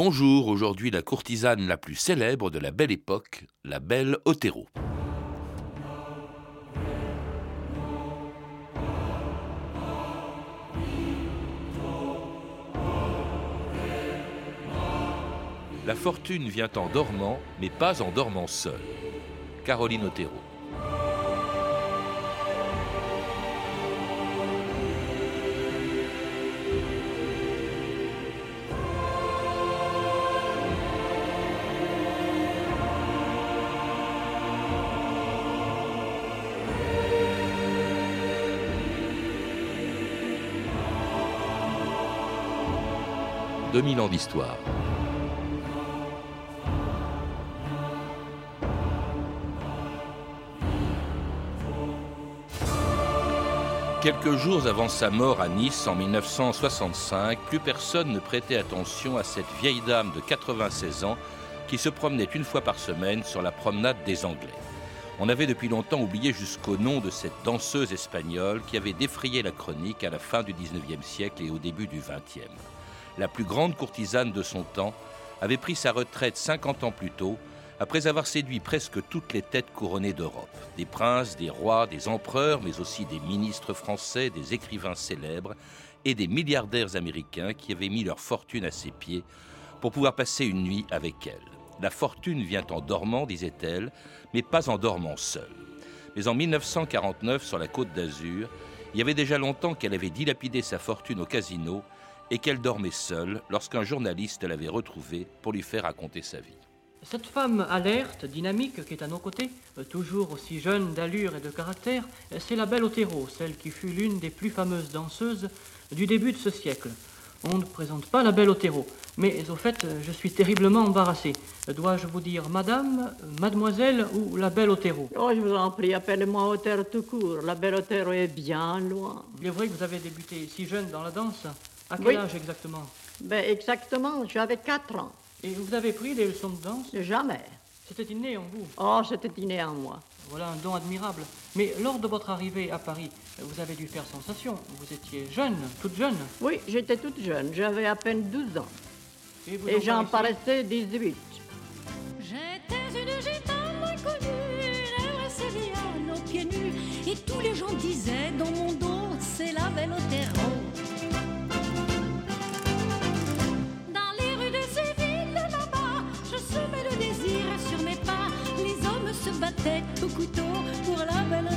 Bonjour, aujourd'hui la courtisane la plus célèbre de la belle époque, la belle Otero. La fortune vient en dormant, mais pas en dormant seule. Caroline Otero. « 2000 ans d'histoire. Quelques jours avant sa mort à Nice en 1965, plus personne ne prêtait attention à cette vieille dame de 96 ans qui se promenait une fois par semaine sur la promenade des Anglais. On avait depuis longtemps oublié jusqu'au nom de cette danseuse espagnole qui avait défrayé la chronique à la fin du 19e siècle et au début du 20e. La plus grande courtisane de son temps avait pris sa retraite 50 ans plus tôt après avoir séduit presque toutes les têtes couronnées d'Europe, des princes, des rois, des empereurs, mais aussi des ministres français, des écrivains célèbres et des milliardaires américains qui avaient mis leur fortune à ses pieds pour pouvoir passer une nuit avec elle. La fortune vient en dormant, disait-elle, mais pas en dormant seule. Mais en 1949, sur la côte d'Azur, il y avait déjà longtemps qu'elle avait dilapidé sa fortune au casino et qu'elle dormait seule lorsqu'un journaliste l'avait retrouvée pour lui faire raconter sa vie. Cette femme alerte, dynamique, qui est à nos côtés, toujours aussi jeune d'allure et de caractère, c'est la belle Otero, celle qui fut l'une des plus fameuses danseuses du début de ce siècle. On ne présente pas la belle Otero, mais au fait, je suis terriblement embarrassé. Dois-je vous dire madame, mademoiselle ou la belle Otero? Oh, je vous en prie, appelez-moi Otero tout court. La belle Otero est bien loin. Il est vrai que vous avez débuté si jeune dans la danse. À quel Oui. âge exactement Ben, exactement, j'avais 4 ans. Et vous avez pris des leçons de danse Jamais. C'était inné en vous. Oh, c'était inné en moi. Voilà un don admirable. Mais lors de votre arrivée à Paris, vous avez dû faire sensation. Vous étiez jeune, toute jeune. Oui, j'étais toute jeune, j'avais à peine 12 ans. vous Et j'en paraissais 18. J'étais une gitane inconnue, brésilienne aux pieds nus, et tous les gens disaient dans mon dos, c'est la belle. Dans battaient au couteau pour la belle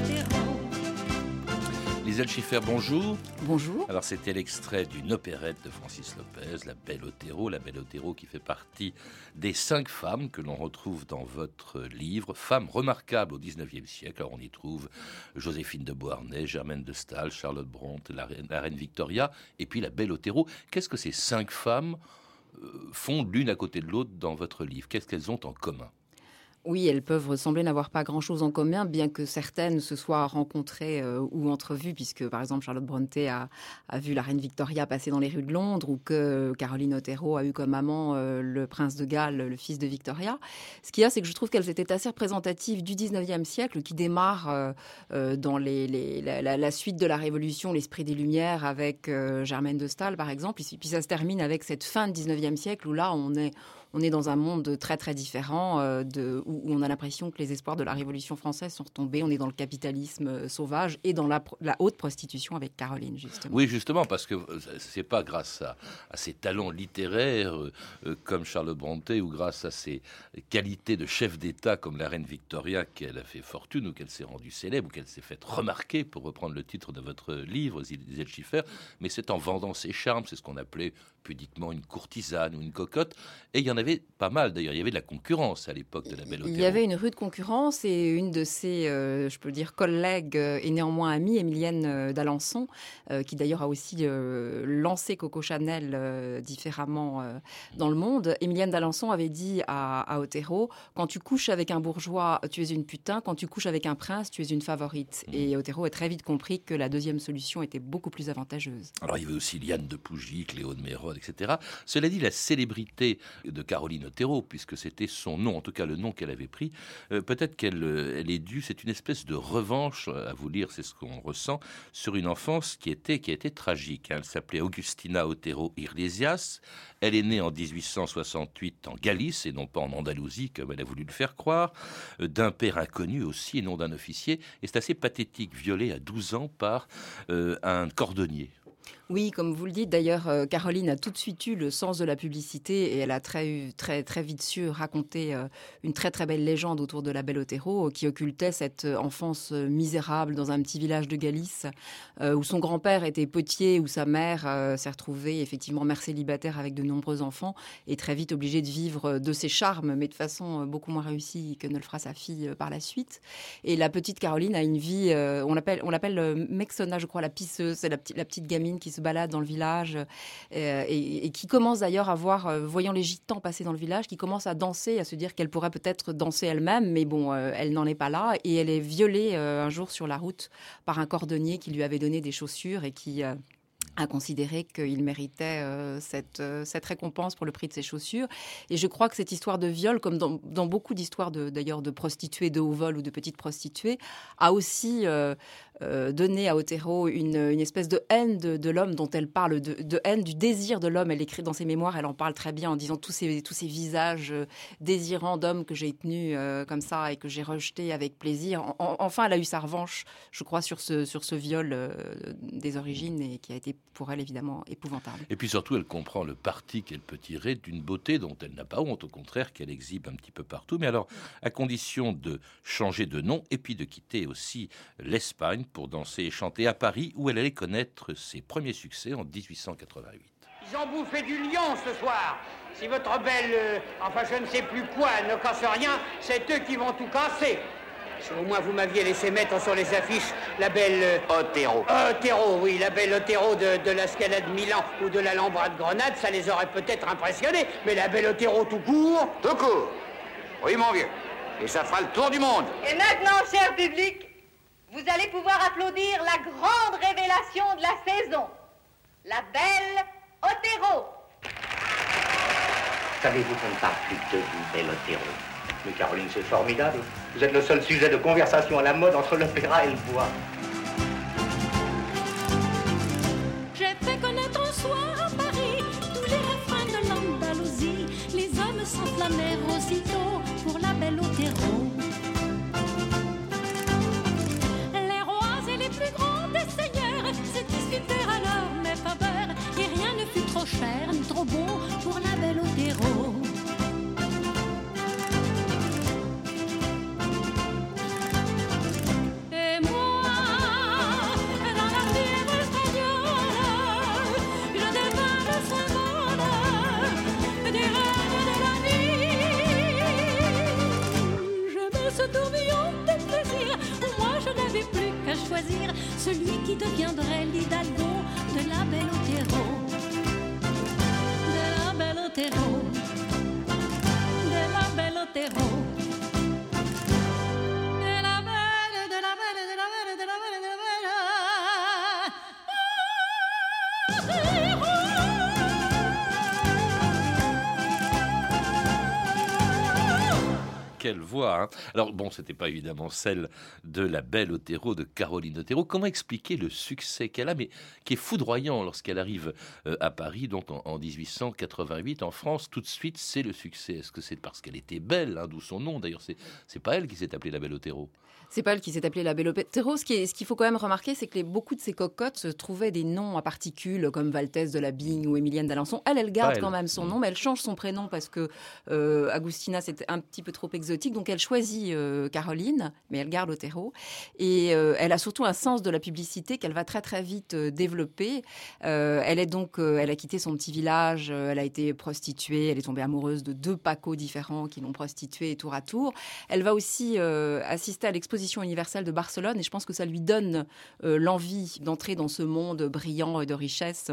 Schiffer, bonjour. Bonjour. Alors c'était l'extrait d'une opérette de Francis Lopez, La Belle Otero, La Belle Otero qui fait partie des cinq femmes que l'on retrouve dans votre livre, femmes remarquables au XIXe siècle. Alors on y trouve Joséphine de Beauharnais, Germaine de Staël, Charlotte Brontë, la reine, la reine Victoria, et puis La Belle Otero. Qu'est-ce que ces cinq femmes euh, font l'une à côté de l'autre dans votre livre? Qu'est-ce qu'elles ont en commun? Oui, elles peuvent sembler n'avoir pas grand-chose en commun, bien que certaines se soient rencontrées euh, ou entrevues, puisque par exemple Charlotte Brontë a, vu la reine Victoria passer dans les rues de Londres, ou que Caroline Otero a eu comme amant euh, le prince de Galles, le fils de Victoria. Ce qu'il y a, c'est que je trouve qu'elles étaient assez représentatives du 19e siècle, qui démarre euh, dans la, suite de la Révolution, l'esprit des Lumières, avec Germaine de Staël, par exemple, et puis ça se termine avec cette fin du 19e siècle, où là, on est on est dans un monde très très différent euh, de, où, on a l'impression que les espoirs de la Révolution française sont retombés. On est dans le capitalisme euh, sauvage et dans la, haute prostitution avec Caroline, justement. Oui, justement, parce que euh, c'est pas grâce à, ses talents littéraires comme Charlotte Brontë ou grâce à ses qualités de chef d'État comme la reine Victoria qu'elle a fait fortune ou qu'elle s'est rendue célèbre ou qu'elle s'est faite remarquer, pour reprendre le titre de votre livre, Schiffer, mais c'est en vendant ses charmes, c'est ce qu'on appelait pudiquement une courtisane ou une cocotte, et il y en avait pas mal d'ailleurs, il y avait de la concurrence à l'époque de la Belle Il y Otero. avait une rude concurrence et une de ses, euh, je peux dire, collègues euh, et néanmoins amie, Emilienne euh, d'Alençon, euh, qui d'ailleurs a aussi euh, lancé Coco Chanel différemment dans le monde. Emilienne d'Alençon avait dit à, à Otero Quand tu couches avec un bourgeois, tu es une putain. Quand tu couches avec un prince, tu es une favorite. Et Otero a très vite compris que la deuxième solution était beaucoup plus avantageuse. Alors il y avait aussi Liane de Pougy, Cléo de Méroy, Cela dit, la célébrité de Caroline Otero, puisque c'était son nom, en tout cas le nom qu'elle avait pris, euh, peut-être qu'elle elle est due, c'est une espèce de revanche, à vous lire, c'est ce qu'on ressent, sur une enfance qui était, qui a tragique. Elle s'appelait Augustina Otero Iglesias. Elle est née en 1868 en Galice et non pas en Andalousie, comme elle a voulu le faire croire, d'un père inconnu aussi et non d'un officier. Et c'est assez pathétique, violée à 12 ans par euh, un cordonnier. Oui, comme vous le dites, d'ailleurs, euh, Caroline a tout de suite eu le sens de la publicité et elle a très, très, très vite su raconter euh, une très très belle légende autour de la Belle Otero qui occultait cette enfance misérable dans un petit village de Galice où son grand-père était potier, où sa mère s'est retrouvée effectivement mère célibataire avec de nombreux enfants et très vite obligée de vivre de ses charmes, mais de façon beaucoup moins réussie que ne le fera sa fille par la suite. Et la petite Caroline a une vie, on l'appelle, on l'appelle Mexona, je crois, la pisseuse, c'est la petite gamine qui se balade dans le village euh, et, qui commence d'ailleurs à voir, euh, voyant les gitans passer dans le village, qui commence à danser, à se dire qu'elle pourrait peut-être danser elle-même, mais bon, euh, elle n'en est pas là. Et elle est violée un jour sur la route par un cordonnier qui lui avait donné des chaussures et qui a considéré qu'il méritait cette, cette récompense pour le prix de ses chaussures. Et je crois que cette histoire de viol, comme dans, beaucoup d'histoires d'ailleurs de, prostituées de haut vol ou de petites prostituées, a aussi donner à Otero une, espèce de haine de, l'homme dont elle parle, de, haine du désir de l'homme. Elle écrit dans ses mémoires, elle en parle très bien en disant tous ces, tous ces visages euh, désirants d'hommes que j'ai tenus euh, comme ça et que j'ai rejetés avec plaisir. enfin, elle a eu sa revanche, je crois, sur ce, sur ce viol des origines et qui a été pour elle évidemment épouvantable. Et puis surtout, elle comprend le parti qu'elle peut tirer d'une beauté dont elle n'a pas honte, au contraire, qu'elle exhibe un petit peu partout. Mais alors, à condition de changer de nom et puis de quitter aussi l'Espagne pour danser et chanter à Paris, où elle allait connaître ses premiers succès en 1888. Ils ont bouffé du lion ce soir. Si votre belle, euh, enfin je ne sais plus quoi, ne casse rien, c'est eux qui vont tout casser. Si au moins vous m'aviez laissé mettre sur les affiches la belle... Euh, Otero. Otero, oui, la belle Otero de, de la Scala de Milan ou de l'Alhambra de Grenade, ça les aurait peut-être impressionnés. Mais la belle Otero tout court... Tout court Oui, mon vieux. Et ça fera le tour du monde. Et maintenant, cher public, vous allez pouvoir applaudir la grande révélation de la saison, la belle Otero. Savez-vous qu'on ne parle plus de vous, belle Otero? Mais Caroline, c'est formidable. Vous êtes le seul sujet de conversation à la mode entre l'opéra et le bois. J'ai fait connaître un soir à Paris tous les refrains de l'Andalousie. Les hommes s'enflammèrent trop beau hein. Alors bon, c'était pas évidemment celle de la belle Otero, de Caroline Otero. Comment expliquer le succès qu'elle a, mais qui est foudroyant lorsqu'elle arrive euh, à Paris, donc en, 1888, en France, tout de suite, c'est le succès. Est-ce que c'est parce qu'elle était belle, hein, d'où son nom? D'ailleurs, c'est pas elle qui s'est appelée la belle Otero. C'est pas elle qui s'est appelée la Belle Otero. Ce qu'il faut quand même remarquer, c'est que les, beaucoup de ces cocottes se trouvaient des noms à particules, comme Valtès de la Bigne ou Émilienne d'Alençon. Elle, elle garde quand même son nom, mais elle change son prénom parce que euh, Agustina, c'était un petit peu trop exotique. Donc elle choisit euh, Caroline, mais elle garde Otero. Et euh, elle a surtout un sens de la publicité qu'elle va très très vite développer. elle est donc, elle a quitté son petit village, elle a été prostituée, elle est tombée amoureuse de deux pacos différents qui l'ont prostituée tour à tour. Elle va aussi assister à l'exposition universelle de Barcelone et je pense que ça lui donne euh, l'envie d'entrer dans ce monde brillant et de richesse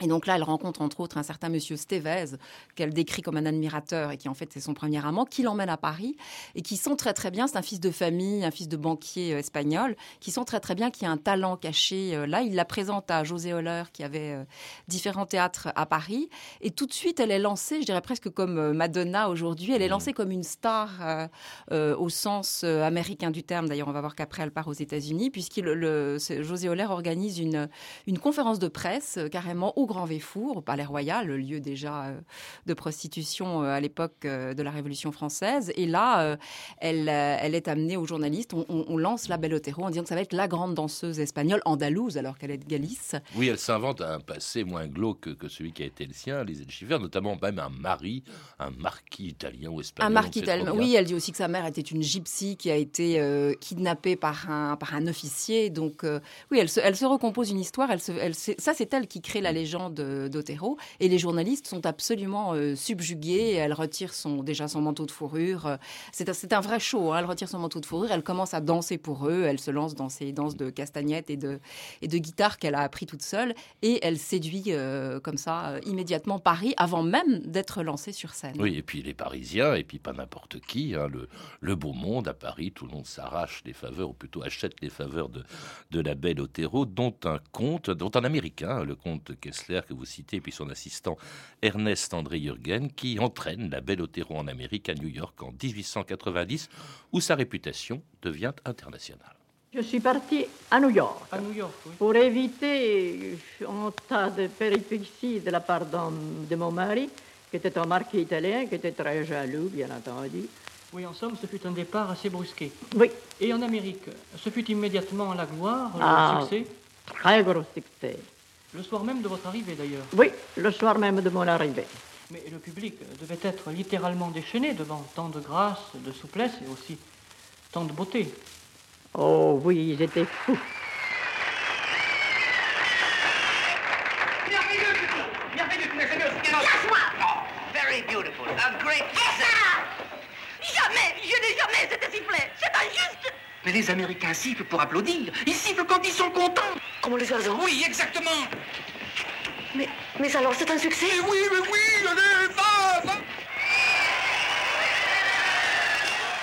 Et donc là, elle rencontre entre autres un certain monsieur Stevez, qu'elle décrit comme un admirateur et qui en fait c'est son premier amant, qui l'emmène à Paris et qui sent très très bien, c'est un fils de famille, un fils de banquier euh, espagnol, qui sent très très bien qu'il y a un talent caché euh, là. Il la présente à José Holler qui avait euh, différents théâtres à Paris et tout de suite elle est lancée, je dirais presque comme Madonna aujourd'hui, elle est lancée comme une star euh, euh, au sens américain du terme. D'ailleurs, on va voir qu'après elle part aux États-Unis puisqu'il le, José Holler organise une une conférence de presse carrément au Grand Véfour, au Palais Royal, le lieu déjà euh, de prostitution euh, à l'époque euh, de la Révolution française. Et là, elle, elle est amenée aux journalistes. On, on- on lance la Belle Otero en disant que ça va être la grande danseuse espagnole andalouse alors qu'elle est de Galice. Oui, elle s'invente un passé moins glauque que, celui qui a été le sien, Lisette Schiffer, notamment même un mari, un marquis italien ou espagnol. Un marquis italien. Oui, elle dit aussi que sa mère était une gypsy qui a été euh, kidnappée par un, par un officier. Donc, euh, oui, elle se, elle se recompose une histoire. Elle se, elle, c'est- ça, c'est elle qui crée la légende d'Otero. Et les journalistes sont absolument euh, subjugués. Elle retire son, déjà son manteau de fourrure. C'est un, c'est un vrai show. hein. Elle retire son manteau de fourrure. Elle commence à danser pour eux. Elle se lance dans ses danses de castagnettes et de, et de guitare qu'elle a appris toute seule. Et elle séduit euh, comme ça euh, immédiatement Paris avant même d'être lancée sur scène. Oui, et puis les Parisiens, et puis pas n'importe qui, hein, le, le beau monde à Paris, tout le monde s'arrache les faveurs, ou plutôt achète les faveurs de, de la belle Otero, dont un comte, dont un Américain, le comte Kessler que vous citez, puis son assistant Ernest André Jürgen, qui entraîne la belle Otero en Amérique, à New York, en 1890, où sa réputation devient internationale. Je suis partie à New York À New York, oui. pour éviter un tas de péripéties de la part de mon mari, qui était un marquis italien, qui était très jaloux, bien entendu. Oui, en somme, ce fut un départ assez brusqué. Oui, Et en Amérique, ce fut immédiatement la gloire, le Ah. succès, très gros succès. Le soir même de votre arrivée d'ailleurs. Oui, le soir même de mon arrivée. Mais le public devait être littéralement déchaîné devant tant de grâce, de souplesse et aussi tant de beauté. Oh oui, ils étaient fous. Very beautiful. A great. Jamais, je n'ai jamais été sifflé. C'est injuste. Mais les Américains sifflent pour applaudir. Ils sifflent quand ils sont contents. Comme les oiseaux. Oui, exactement. Mais, mais alors c'est un succès? Oui, mais oui, allez, va.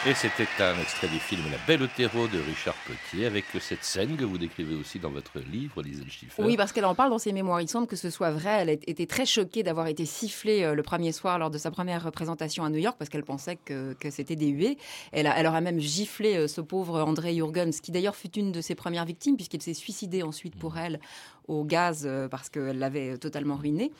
Et c'était un extrait du film La Belle Otero de Richard Potier, avec cette scène que vous décrivez aussi dans votre livre, Lisette Schiffer. Oui, parce qu'elle en parle dans ses mémoires. Il semble que ce soit vrai. Elle été très choquée d'avoir été sifflée euh, le premier soir lors de sa première représentation à New York parce qu'elle pensait que, que c'était des huées. Elle, a- elle aurait même giflé euh, ce pauvre André Jurgens, qui d'ailleurs fut une de ses premières victimes puisqu'il s'est suicidé ensuite pour elle au gaz euh, parce qu'elle l'avait totalement ruiné.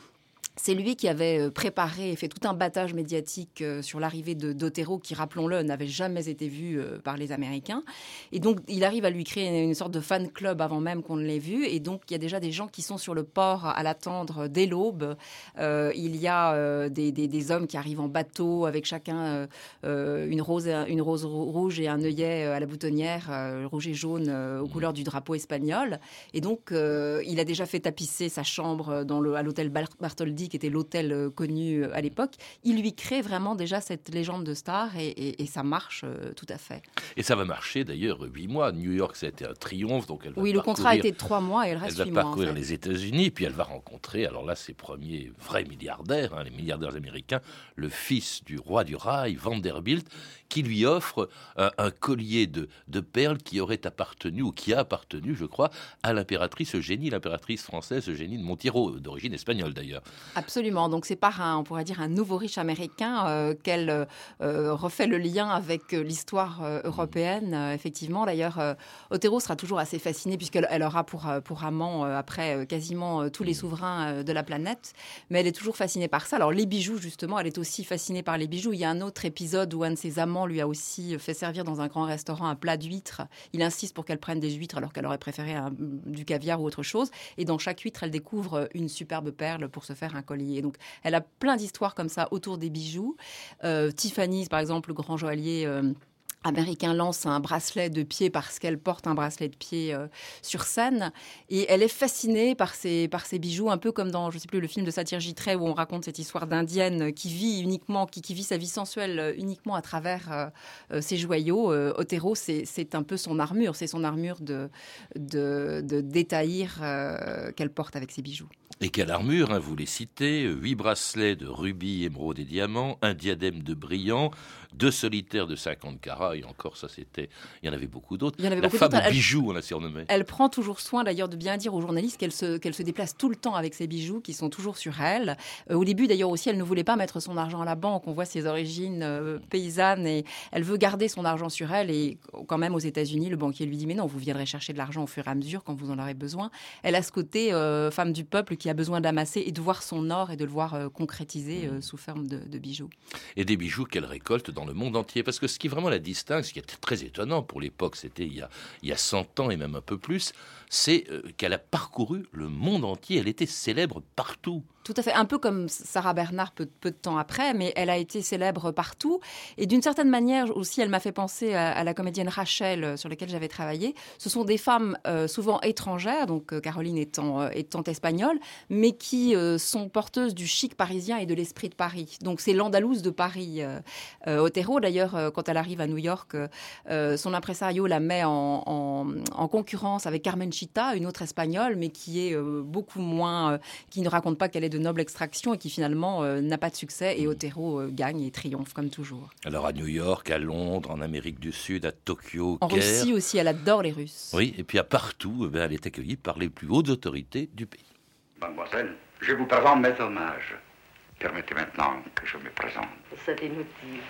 C'est lui qui avait euh, préparé et fait tout un battage médiatique euh, sur l'arrivée de d'Otero, qui, rappelons-le, n'avait jamais été vu euh, par les Américains. Et donc, il arrive à lui créer une sorte de fan club avant même qu'on ne l'ait vu. Et donc, il y a déjà des gens qui sont sur le port à l'attendre dès l'aube. Il y a des, hommes qui arrivent en bateau avec chacun une, rose, rouge et un œillet à la boutonnière, rouge et jaune aux couleurs du drapeau espagnol. Et donc, il a déjà fait tapisser sa chambre à l'hôtel Bar- Bartholdi, qui était l'hôtel euh, connu euh, à l'époque. Il lui crée vraiment déjà cette légende de star et, et- et ça marche euh, tout à fait. Et ça va marcher d'ailleurs huit mois. New York, ça a été un triomphe, donc elle va Oui, le contrat été de trois mois et elle Elle reste va mois. en parcourir fait. les États-Unis, puis elle va rencontrer, alors là, ses premiers vrais milliardaires, hein, les milliardaires américains, le fils du roi du rail, Vanderbilt, qui lui offre un, un collier de, de perles qui aurait appartenu, ou qui a appartenu, je crois, à l'impératrice Eugénie, l'impératrice française Eugénie de Montiero, d'origine espagnole d'ailleurs. Absolument. Donc c'est par un, on pourrait dire, un nouveau riche américain euh, qu'elle euh, euh, refait le lien avec euh, l'histoire euh, européenne. Euh, effectivement, d'ailleurs, euh, Otero sera toujours assez fascinée puisqu'elle elle aura pour, euh, pour amant euh, après euh, quasiment euh, tous les souverains euh, de la planète. Mais elle est toujours fascinée par ça. Alors les bijoux, justement, elle est aussi fascinée par les bijoux. Il y a un autre épisode où un de ses amants lui a aussi fait servir dans un grand restaurant un plat d'huîtres. Il insiste pour qu'elle prenne des huîtres alors qu'elle aurait préféré du caviar ou autre chose. Et dans chaque huître, elle découvre une superbe perle pour se faire un collier. Donc, elle a plein d'histoires comme ça autour des bijoux. Euh, Tiffany's, par exemple, le grand joaillier. euh, Américain lance un bracelet de pied parce qu'elle porte un bracelet de pied euh, sur scène. Et elle est fascinée par par ces bijoux un peu comme dans je sais plus le film de Satyr Gitray où on raconte cette histoire d'indienne qui vit uniquement qui, qui vit sa vie sensuelle euh, uniquement à travers euh, ses joyaux. Euh, Otero c'est un peu son armure. C'est son armure de de, détaillir qu'elle porte avec ses bijoux. Et quelle armure, hein, vous les citez, huit bracelets de rubis, émeraude et diamants, un diadème de brillants, deux solitaires de 50 carats, et encore ça c'était, il y en avait beaucoup d'autres. Il y en avait La beaucoup femme d'autres. aux bijoux, on l'a surnommée. Elle prend toujours soin d'ailleurs de bien dire aux journalistes qu'elle se, qu'elle se déplace tout le temps avec ses bijoux qui sont toujours sur elle. Euh, au début d'ailleurs aussi, elle ne voulait pas mettre son argent à la banque. On voit ses origines euh, paysannes et elle veut garder son argent sur elle. Et quand même aux États-Unis, le banquier lui dit mais non, vous viendrez chercher de l'argent au fur et à mesure quand vous en aurez besoin. Elle a ce côté euh, femme du peuple qui a besoin d'amasser et de voir son or et de le voir concrétisé euh, sous forme de, de bijoux. et des bijoux qu'elle récolte dans le monde entier. Parce que ce qui vraiment la distingue, ce qui est très étonnant pour l'époque, c'était il, y a- il y a 100 ans et même un peu plus, c'est euh, qu'elle a parcouru le monde entier. Elle était célèbre partout. Tout à fait, un peu comme Sarah Bernard peu, de temps après, mais elle a été célèbre partout. Et d'une certaine manière aussi, elle m'a fait penser à, la comédienne Rachel, euh, sur laquelle j'avais travaillé. Ce sont des femmes euh, souvent étrangères, donc euh, Caroline étant, étant espagnole, mais qui sont porteuses du chic parisien et de l'esprit de Paris. Donc c'est l'Andalouse de Paris. Otero, d'ailleurs, quand elle arrive à New York, son impresario la met en, en- en concurrence avec Carmen Chita, une autre espagnole, mais qui est beaucoup moins, qui ne raconte pas qu'elle est de noble extraction et qui finalement euh, n'a pas de succès. Et Otero euh, gagne et triomphe comme toujours. Alors à New York, à Londres, en Amérique du Sud, à Tokyo, En Caire. Russie aussi, elle adore les Russes. Oui, et puis à partout, eh bien, elle est accueillie par les plus hautes autorités du pays. Mademoiselle, je vous présente mes hommages. Permettez maintenant que je me présente. C'est inutile.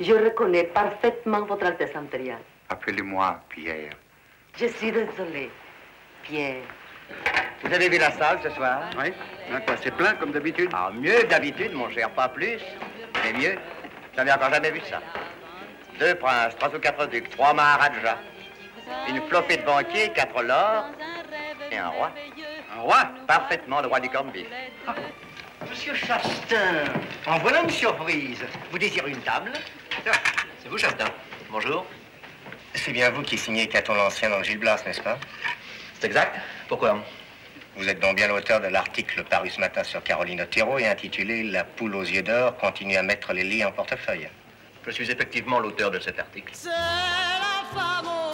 Je reconnais parfaitement votre Altesse impériale. Appelez-moi Pierre. Je suis désolée. Pierre. Vous avez vu la salle ce soir Oui Hein, quoi, c'est plein comme d'habitude Ah, mieux que d'habitude, mon cher, pas plus. Mais mieux. J'avais encore jamais vu ça. Deux princes, trois ou quatre ducs, trois maharajas, une flopée de banquiers, quatre lords et un roi. Un roi Parfaitement le roi du corned-beef. Ah, Monsieur Chastain, en voilà une surprise. Vous désirez une table C'est vous, Chastain Bonjour. C'est bien vous qui signez Caton l'Ancien dans le Gilles Blas, n'est-ce pas? C'est exact. Pourquoi Vous êtes donc bien l'auteur de l'article paru ce matin sur Caroline Otero et intitulé La poule aux yeux d'or continue à mettre les lits en portefeuille. Je suis effectivement l'auteur de cet article. C'est la femme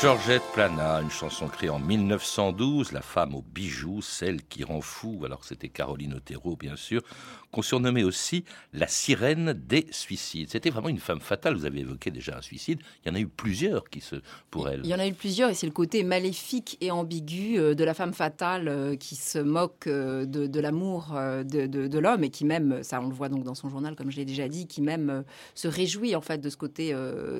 Georgette Plana, une chanson créée en 1912, La femme aux bijoux, celle qui rend fou. Alors c'était Caroline Otero, bien sûr, qu'on surnommait aussi la sirène des suicides. C'était vraiment une femme fatale. Vous avez évoqué déjà un suicide. Il y en a eu plusieurs qui se, pour elle. Il y en a eu plusieurs et c'est le côté maléfique et ambigu euh, de la femme fatale euh, qui se moque euh, de, l'amour de, de- l'homme et qui même, ça on le voit donc dans son journal comme je l'ai déjà dit, qui même se réjouit en fait de ce côté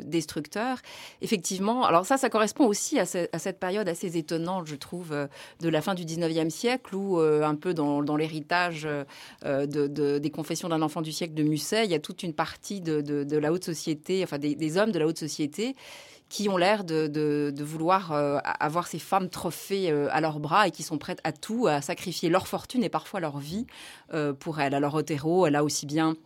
destructeur. Effectivement, alors ça, ça correspond aussi à, ce- à cette période assez étonnante, je trouve, euh, de la fin du 19e siècle où euh, un peu dans, l'héritage euh, de, de- des confessions d'un enfant du siècle de Musset, il y a toute une partie de, la haute société, enfin des, hommes de la haute société qui ont l'air de, vouloir avoir ces femmes trophées à leurs bras et qui sont prêtes à tout, à sacrifier leur fortune et parfois leur vie pour elles. Alors Otero, elle a aussi bien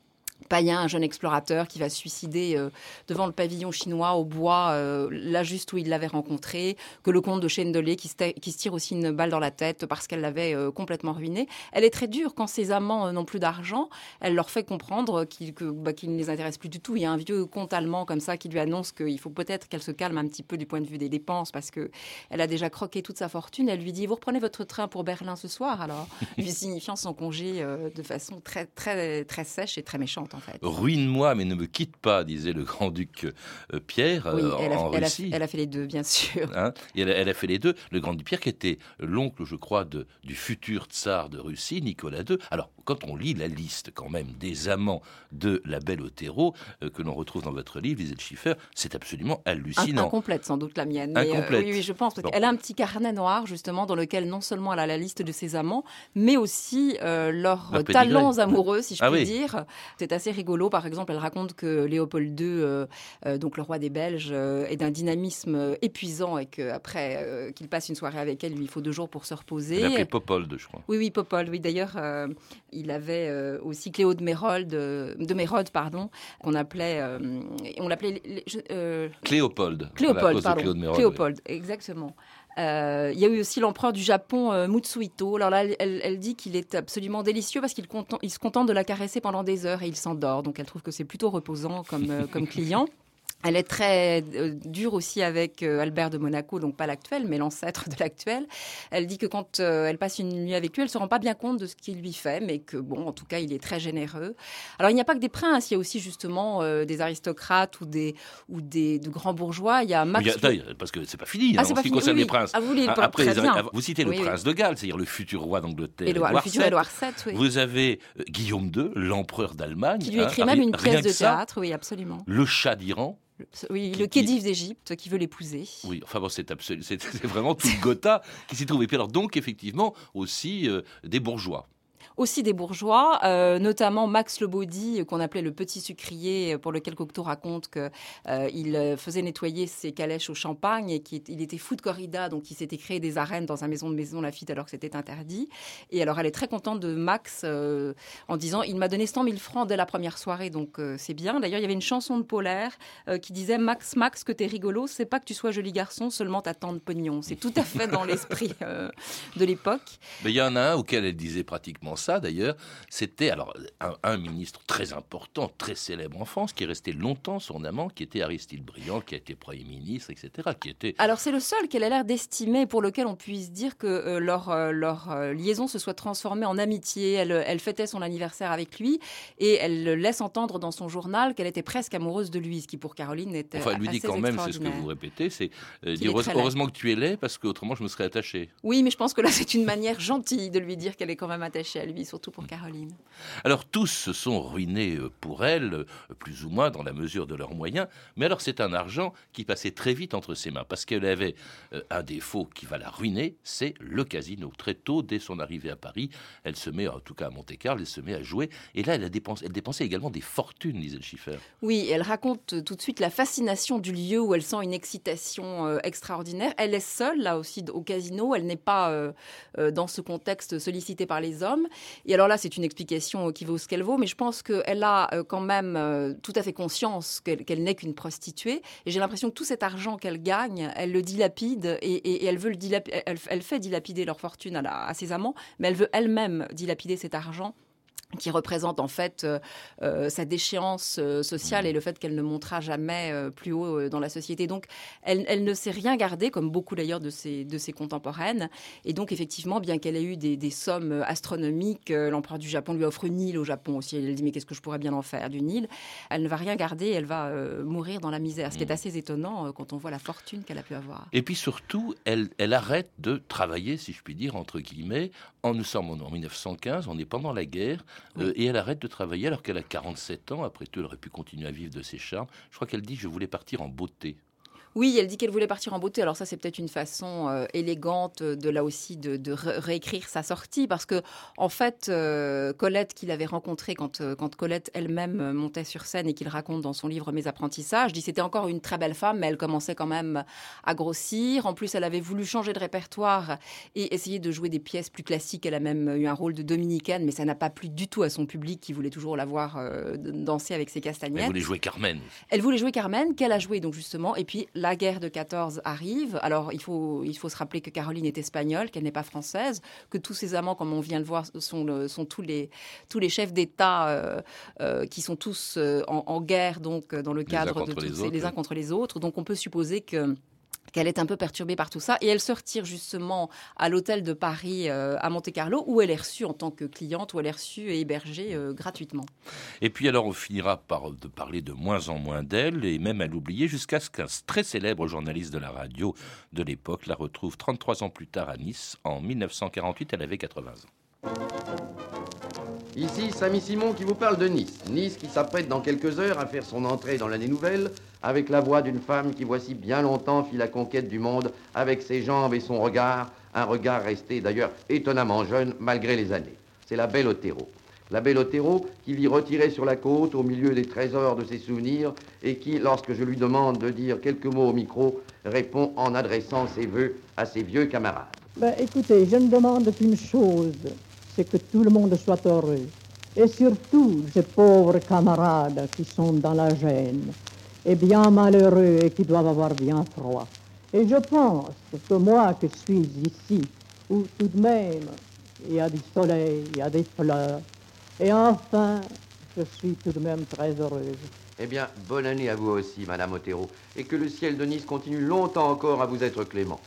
Payen, un jeune explorateur qui va se suicider euh, devant le pavillon chinois au bois, euh, là juste où il l'avait rencontré, que le comte de Chênedelay qui, se ta- qui se tire aussi une balle dans la tête parce qu'elle l'avait euh, complètement ruiné. Elle est très dure quand ses amants n'ont plus d'argent. Elle leur fait comprendre qu'il bah, qu'il ne les intéresse plus du tout. Il y a un vieux comte allemand comme ça qui lui annonce qu'il faut peut-être qu'elle se calme un petit peu du point de vue des dépenses parce que elle a déjà croqué toute sa fortune. Elle lui dit vous reprenez votre train pour Berlin ce soir alors, lui signifiant son congé de façon très très très sèche et très méchante en fait. Ruine-moi, mais ne me quitte pas, disait le grand-duc euh, Pierre Oui, euh, elle a, en elle a- Russie. elle a fait les deux, bien sûr. Hein, et elle, a- elle a fait les deux. Le grand-duc Pierre, qui était l'oncle, je crois, de, du futur tsar de Russie, Nicolas II. Alors, quand on lit la liste quand même des amants de la belle Otero euh, que l'on retrouve dans votre livre, Lisette Schiffer, c'est absolument hallucinant. Incomplète sans doute la mienne. mais, euh, Incomplète. oui, oui, je pense. Parce Bon. qu'elle a un petit carnet noir justement dans lequel non seulement elle a la liste de ses amants, mais aussi euh, leurs Leur pédigré. talents amoureux, si je Ah puis oui. dire. C'est assez rigolo. Par exemple, elle raconte que Léopold II, donc le roi des Belges, est d'un dynamisme épuisant et qu'après qu'il passe une soirée avec elle, il lui faut deux jours pour se reposer. Elle l'appelait Popold, je crois. Oui, oui, Popol. Oui, d'ailleurs, il avait euh, aussi Cléo de Mérode, de Mérode, pardon, qu'on appelait, euh, on l'appelait euh, Cléopold. Cléopold, pardon. Cléo de Mérode, Cléopold, exactement. Euh, il y a eu aussi l'empereur du Japon, euh, Mutsuhito. Alors là, elle, dit qu'il est absolument délicieux parce qu'il il se contente de la caresser pendant des heures et il s'endort. Donc elle trouve que c'est plutôt reposant comme, euh, comme client. Elle est très euh, dure aussi avec euh, Albert de Monaco, donc pas l'actuel, mais l'ancêtre de l'actuel. Elle dit que quand euh, elle passe une nuit avec lui, elle se rend pas bien compte de ce qu'il lui fait, mais que bon, en tout cas, il est très généreux. Alors il n'y a pas que des princes, il y a aussi justement euh, des aristocrates ou des ou des de grands bourgeois. Il y a Max. il y a- attends, parce que c'est pas fini Ah, hein, c'est en pas ce qui fini, concerne oui, les princes. Ah, vous Ah, Après, les- vous citez Oui, le prince de Galles, c'est-à-dire le futur roi d'Angleterre. Le futur. Édouard VII, oui. Vous avez Guillaume II, l'empereur d'Allemagne. qui lui hein, écrit même une pièce de ça. théâtre, oui, absolument. Le chat d'Iran. Oui, le Khedive d'Égypte qui veut l'épouser. Oui, enfin bon, c'est vraiment tout le Gotha qui s'y trouve. Et puis alors donc effectivement aussi euh, des bourgeois. Aussi des bourgeois, euh, notamment Max Le Baudy, euh, qu'on appelait le petit sucrier, euh, pour lequel Cocteau raconte que il euh, faisait nettoyer ses calèches au champagne et qu'il il était fou de corrida, donc il s'était créé des arènes dans sa maison de maison Lafitte alors que c'était interdit. Et alors elle est très contente de Max en disant il m'a donné 100 000 francs dès la première soirée, donc c'est bien. D'ailleurs il y avait une chanson de Polaire qui disait Max Max que t'es rigolo, c'est pas que tu sois joli garçon, seulement tant de pognon. C'est tout à fait dans l'esprit de l'époque. Il y en a un auquel elle disait pratiquement ça d'ailleurs. C'était alors un, un ministre très important, très célèbre en France, qui est resté longtemps son amant, qui était Aristide Briand, qui a été Premier ministre, etc. Qui était Alors c'est le seul qu'elle a l'air d'estimer pour lequel on puisse dire que euh, leur, euh, leur euh, liaison se soit transformée en amitié. Elle, elle fêtait son anniversaire avec lui et elle le laisse entendre dans son journal qu'elle était presque amoureuse de lui, ce qui pour Caroline était Enfin, elle lui dit quand même, c'est ce que vous répétez, c'est dire heureusement que tu es laid, parce qu'autrement je me serais attaché. Oui, mais je pense que là c'est une manière gentille de lui dire qu'elle est quand même attachée à lui, surtout pour Caroline. Alors tous se sont ruinés euh, pour elle, euh, plus ou moins dans la mesure de leurs moyens, mais alors c'est un argent qui passait très vite entre ses mains, parce qu'elle avait euh, un défaut qui va la ruiner, c'est le casino. Très tôt, dès son arrivée à Paris, elle se met, en tout cas à Monte-Carlo, elle se met à jouer, et là elle, a dépensé, elle dépensait également des fortunes, Lisette Schiffer. Oui, elle raconte tout de suite la fascination du lieu où elle sent une excitation extraordinaire. Elle est seule, là aussi, au casino. Elle n'est pas euh, dans ce contexte sollicitée par les hommes. Et alors là, c'est une explication qui vaut ce qu'elle vaut, mais je pense qu'elle a euh, quand même euh, tout à fait conscience qu'elle n'est qu'une prostituée. Et j'ai l'impression que tout cet argent qu'elle gagne, elle le dilapide et, elle veut le dilapi- elle, fait dilapider leur fortune à ses amants, mais elle veut elle-même dilapider cet argent qui représente en fait euh, euh, sa déchéance euh, sociale et le fait qu'elle ne montera jamais euh, plus haut dans la société. Donc, elle, elle ne sait rien garder, comme beaucoup d'ailleurs de ses, de ses contemporaines. Et donc, effectivement, bien qu'elle ait eu des, des sommes astronomiques, l'empereur du Japon lui offre une île au Japon aussi. Elle dit mais qu'est-ce que je pourrais bien en faire d'une île? Elle ne va rien garder, elle va mourir dans la misère, ce qui est assez étonnant quand on voit la fortune qu'elle a pu avoir. Et puis surtout, elle, elle arrête de travailler, si je puis dire, entre guillemets. En, nous sommes en 1915, on est pendant la guerre, euh, et elle arrête de travailler alors qu'elle a 47 ans. Après tout, elle aurait pu continuer à vivre de ses charmes. Je crois qu'elle dit Je voulais partir en beauté. Oui, elle dit qu'elle voulait partir en beauté. Alors ça, c'est peut-être une façon euh, élégante de là aussi de, de ré- réécrire sa sortie, parce que en fait, euh, Colette qu'il avait rencontrée quand, euh, quand Colette elle-même montait sur scène et qu'il raconte dans son livre Mes apprentissages, dit c'était encore une très belle femme, mais elle commençait quand même à grossir. En plus, elle avait voulu changer de répertoire et essayer de jouer des pièces plus classiques. Elle a même eu un rôle de dominicaine, mais ça n'a pas plu du tout à son public qui voulait toujours la voir danser avec ses castagnettes. Elle voulait jouer Carmen. Elle voulait jouer Carmen, qu'elle a joué donc justement. Et puis la guerre de 14 arrive. Alors il faut, il faut se rappeler que Caroline est espagnole, qu'elle n'est pas française, que tous ses amants, comme on vient de voir, sont, le- sont tous, les, tous les chefs d'État euh, euh, qui sont tous euh, en, en guerre, donc dans le Les cadre de toutes les ces- autres, les uns contre les autres. Donc on peut supposer que qu'elle est un peu perturbée par tout ça. Et elle se retire justement à l'hôtel de Paris euh, à Monte-Carlo, où elle est reçue en tant que cliente, où elle est reçue et hébergée euh, gratuitement. Et puis alors on finira par de parler de moins en moins d'elle et même à l'oublier jusqu'à ce qu'un très célèbre journaliste de la radio de l'époque la retrouve 33 ans plus tard à Nice en 1948. Elle avait 80 ans. Ici, Samy Simon qui vous parle de Nice. Nice qui s'apprête dans quelques heures à faire son entrée dans l'année nouvelle avec la voix d'une femme qui voici bien longtemps fit la conquête du monde avec ses jambes et son regard, un regard resté d'ailleurs étonnamment jeune malgré les années. C'est la belle Otero. La belle Otero qui vit retirée sur la côte au milieu des trésors de ses souvenirs et qui, lorsque je lui demande de dire quelques mots au micro, répond en adressant ses vœux à ses vieux camarades. Ben, écoutez, je ne demande qu'une chose, c'est que tout le monde soit heureux. Et surtout, ces pauvres camarades qui sont dans la gêne, et bien malheureux et qui doivent avoir bien froid. Et je pense que moi qui suis ici, où tout de même il y a du soleil, il y a des fleurs, et enfin, je suis tout de même très heureuse. Eh bien, bonne année à vous aussi, Madame Otero, et que le ciel de Nice continue longtemps encore à vous être clément.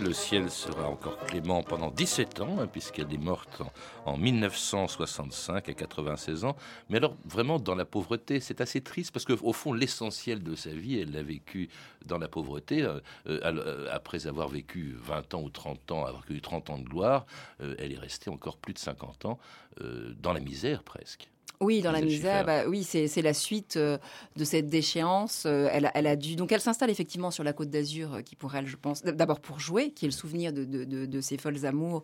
Le ciel sera encore clément pendant 17 ans, hein, puisqu'elle est morte en, en 1965 à 96 ans. Mais alors, vraiment, dans la pauvreté, c'est assez triste, parce qu'au fond, l'essentiel de sa vie, elle l'a vécu dans la pauvreté. euh, euh, après avoir vécu 20 ans ou 30 ans, avoir eu 30 ans de gloire, euh, elle est restée encore plus de 50 ans euh, dans la misère presque. Oui, dans la misère, bah, oui, c'est la suite euh, de cette déchéance. Euh, elle, elle a dû, donc elle s'installe effectivement sur la Côte d'Azur, euh, qui pour elle, je pense, d'abord pour jouer, qui est le souvenir de, de, de- de ses folles amours.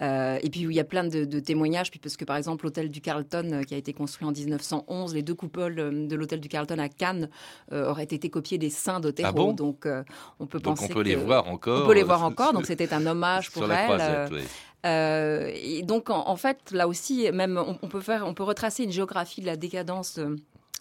Et puis où il y a plein de, de témoignages, puis parce que par exemple l'hôtel du Carlton, qui a été construit en 1911, les deux coupoles de l'hôtel du Carlton à Cannes auraient été copiées des seins d'Otero. Ah bon? Donc on peut Donc penser on peut les voir encore, On peut les voir encore. Donc c'était un hommage pour elle. croisette, oui. Euh, et donc, en, fait, là aussi, même, on, on peut faire, on peut retracer une géographie de la décadence.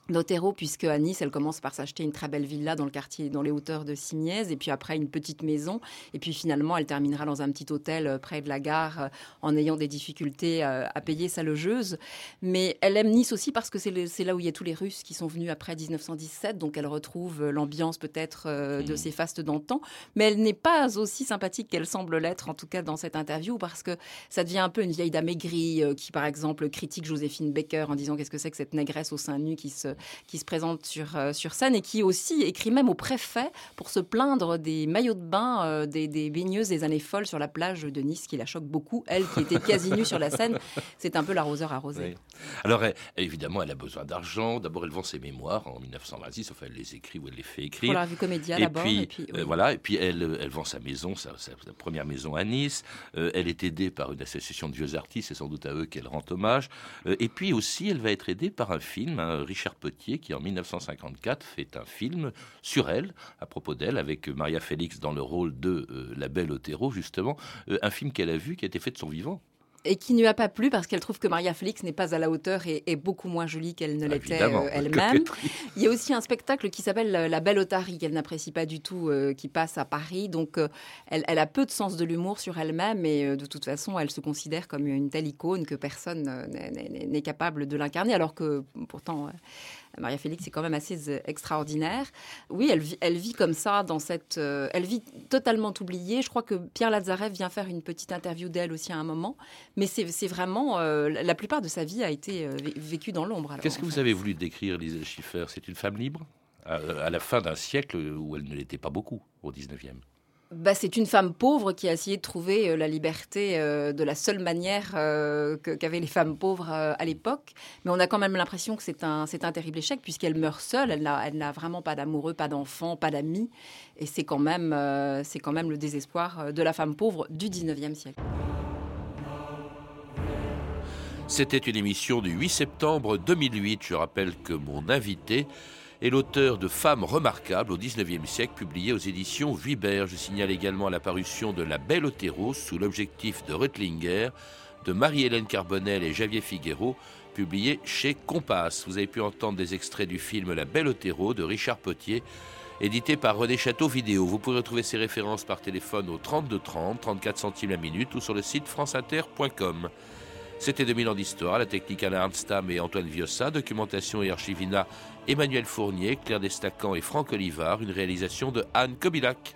d'Otero, puisque à Nice, elle commence par s'acheter une très belle villa dans le quartier, dans les hauteurs de Simiez, et puis après une petite maison, et puis finalement, elle terminera dans un petit hôtel euh, près de la gare, euh, en ayant des difficultés euh, à payer sa logeuse. Mais elle aime Nice aussi parce que c'est là où il y a tous les Russes qui sont venus après 1917, donc elle retrouve l'ambiance peut-être de ces fastes d'antan, mais elle n'est pas aussi sympathique qu'elle semble l'être, en tout cas dans cette interview, parce que ça devient un peu une vieille dame aigrie qui, par exemple, critique Joséphine Baker en disant qu'est-ce que c'est que cette négresse au sein nu qui se, qui se présente sur, euh, sur scène et qui aussi écrit même au préfet pour se plaindre des maillots de bain euh, des, des baigneuses des années folles sur la plage de Nice, qui la choque beaucoup. Elle qui était quasi nue sur la scène, c'est un peu l'arroseur arrosé. Oui. Alors, elle- évidemment, elle a besoin d'argent. D'abord, elle vend ses mémoires en 1926. Enfin, elle les écrit ou elle les fait écrire. Pour la revue Comédia, et d'abord, puis, et puis, euh, voilà. Et puis, elle, elle vend sa maison, sa, sa- sa première maison à Nice. Euh, elle est aidée par une association de vieux artistes. C'est sans doute à eux qu'elle rend hommage. Euh, et puis aussi, elle va être aidée par un film, hein, Richard Petier, qui en 1954 fait un film sur elle, à propos d'elle, avec Maria Félix dans le rôle de euh, la belle Otero, justement. Euh, un film qu'elle a vu, qui a été fait de son vivant. Et qui ne lui a pas plu parce qu'elle trouve que Maria Félix n'est pas à la hauteur et est beaucoup moins jolie qu'elle ne l'était Évidemment, euh, elle-même. Il y a aussi un spectacle qui s'appelle euh, La Belle Otarie, qu'elle n'apprécie pas du tout, euh, qui passe à Paris. Donc, euh, elle, elle a peu de sens de l'humour sur elle-même et euh, de toute façon, elle se considère comme une telle icône que personne euh, n'est- capable de l'incarner, alors que pourtant, Maria Félix est quand même assez euh, extraordinaire. Oui, elle vit, elle vit comme ça, dans cette, euh, elle vit totalement oubliée. Je crois que Pierre Lazarev vient faire une petite interview d'elle aussi à un moment, mais c'est vraiment euh, la plupart de sa vie a été vé- vécue dans l'ombre. Qu'est-ce que vous fait. avez voulu décrire, Lisa Schiffer? C'est une femme libre? À, à la fin d'un siècle où elle ne l'était pas beaucoup, au 19e. Bah, c'est une femme pauvre qui a essayé de trouver euh, la liberté euh, de la seule manière euh, qu'avaient les femmes pauvres à l'époque. Mais on a quand même l'impression que c'est un, terrible échec puisqu'elle meurt seule. Elle n'a, vraiment pas d'amoureux, pas d'enfants, pas d'amis. Et c'est quand, même, quand même le désespoir de la femme pauvre du 19e siècle. C'était une émission du 8 septembre 2008. Je rappelle que mon invité est l'auteur de Femmes remarquables au 19e siècle, publié aux éditions Vuibert. Je signale également la parution de La Belle Otero sous l'objectif de Reutlinger, de Marie-Hélène Carbonel et Javier Figuero, publié chez Compass. Vous avez pu entendre des extraits du film La Belle Otero de Richard Potier, édité par René Château Vidéo. Vous pourrez retrouver ces références par téléphone au 32 30, 34 centimes la minute ou sur le site franceinter.com. C'était 2000 ans d'histoire, la technique Alain Arnstam et Antoine Viossa, documentation et archivina Emmanuel Fournier, Claire Destacan et Franck Olivard, une réalisation de Anne Kobilac.